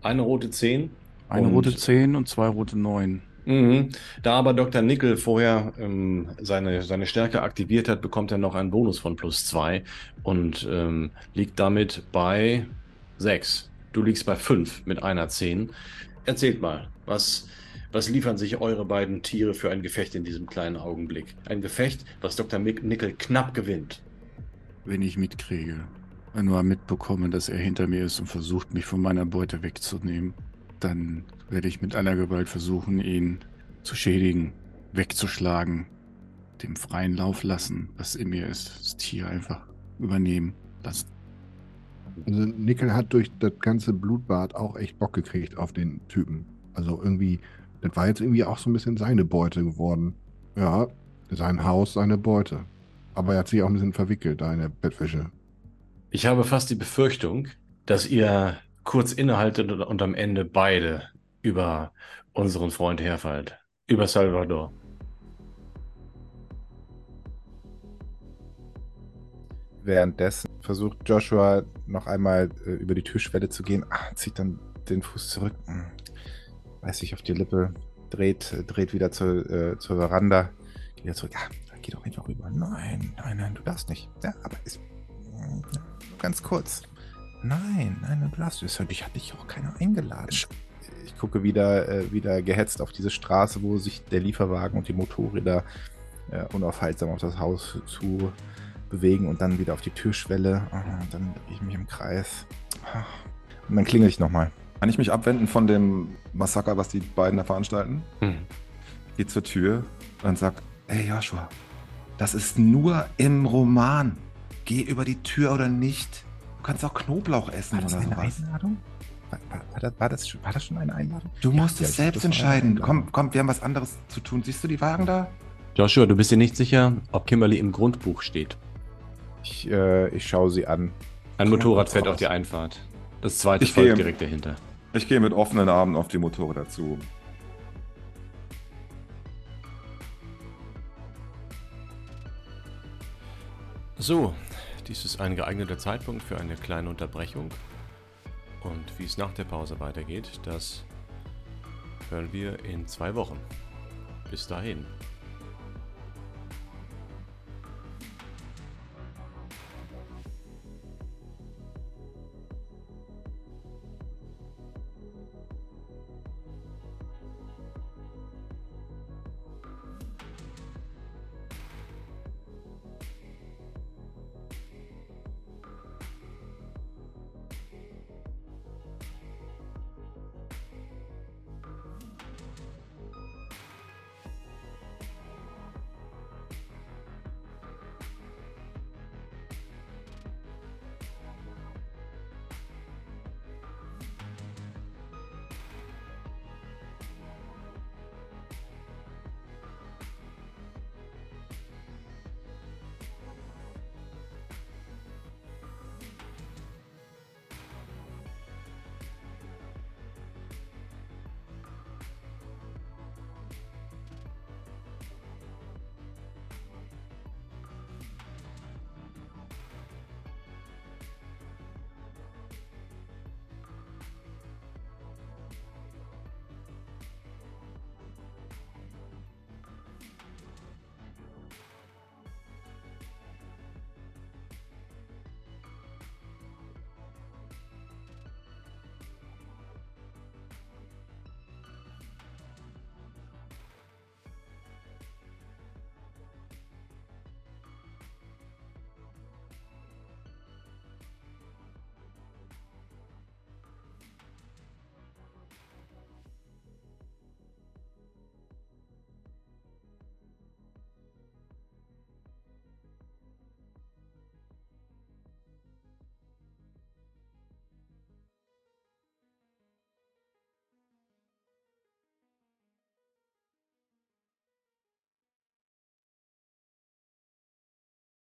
Eine rote 10. eine Und- rote 10 und zwei rote 9. Mhm. Da aber Dr. Nickel vorher ähm, seine, seine Stärke aktiviert hat, bekommt er noch einen Bonus von plus 2 und ähm, liegt damit bei 6. Du liegst bei 5 mit einer 10. Erzählt mal, was, Was liefern sich eure beiden Tiere für ein Gefecht in diesem kleinen Augenblick? Ein Gefecht, was Dr. Nickel knapp gewinnt. Wenn ich mitkriege, nur mitbekomme, dass er hinter mir ist und versucht, mich von meiner Beute wegzunehmen, dann werde ich mit aller Gewalt versuchen, ihn zu schädigen, wegzuschlagen, dem freien Lauf lassen, was in mir ist, das Tier einfach übernehmen lassen. Also Nickel hat durch das ganze Blutbad auch echt Bock gekriegt auf den Typen. Also irgendwie, das war jetzt irgendwie auch so ein bisschen seine Beute geworden. Ja, sein Haus, seine Beute. Aber er hat sich auch ein bisschen verwickelt da in der Bettwäsche. Ich habe fast die Befürchtung, dass ihr kurz innehaltet und am Ende beide über unseren Freund herfallt. Über Salvador. Währenddessen versucht Joshua noch einmal äh, über die Türschwelle zu gehen, ah, zieht dann den Fuß zurück, hm, weiß ich auf die Lippe, dreht, äh, dreht wieder zur, äh, zur Veranda, geht wieder zurück. Ah, geh doch einfach rüber. Nein, nein, nein, du darfst nicht. Ja, aber ist hm, ganz kurz. Nein, nein, du darfst. Ich hatte dich auch keiner eingeladen. Ich gucke wieder, äh, wieder gehetzt auf diese Straße, wo sich der Lieferwagen und die Motorräder äh, unaufhaltsam auf das Haus zu bewegen und dann wieder auf die Türschwelle. Und dann drehe ich mich im Kreis. Und dann klingel ich nochmal. Kann ich mich abwenden von dem Massaker, was die beiden da veranstalten? Mhm. Geh zur Tür und sag, hey Joshua, das ist nur im Roman. Geh über die Tür oder nicht. Du kannst auch Knoblauch essen War das oder eine sowas. Einladung? War, war, das, war, das, schon- war das schon eine Einladung? Du Ja, musst ja, es selbst das entscheiden. Komm, komm, wir haben was anderes zu tun. Siehst du die Wagen da? Joshua, du bist dir nicht sicher, ob Kimberly im Grundbuch steht. Ich, äh, ich schaue sie an. Ein Komm, Motorrad fährt auf die Einfahrt. Das zweite Ich folgt direkt dahinter. Ich gehe mit offenen Armen auf die Motorräder zu. So, dies ist ein geeigneter Zeitpunkt für eine kleine Unterbrechung. Und wie es nach der Pause weitergeht, das hören wir in zwei Wochen. Bis dahin.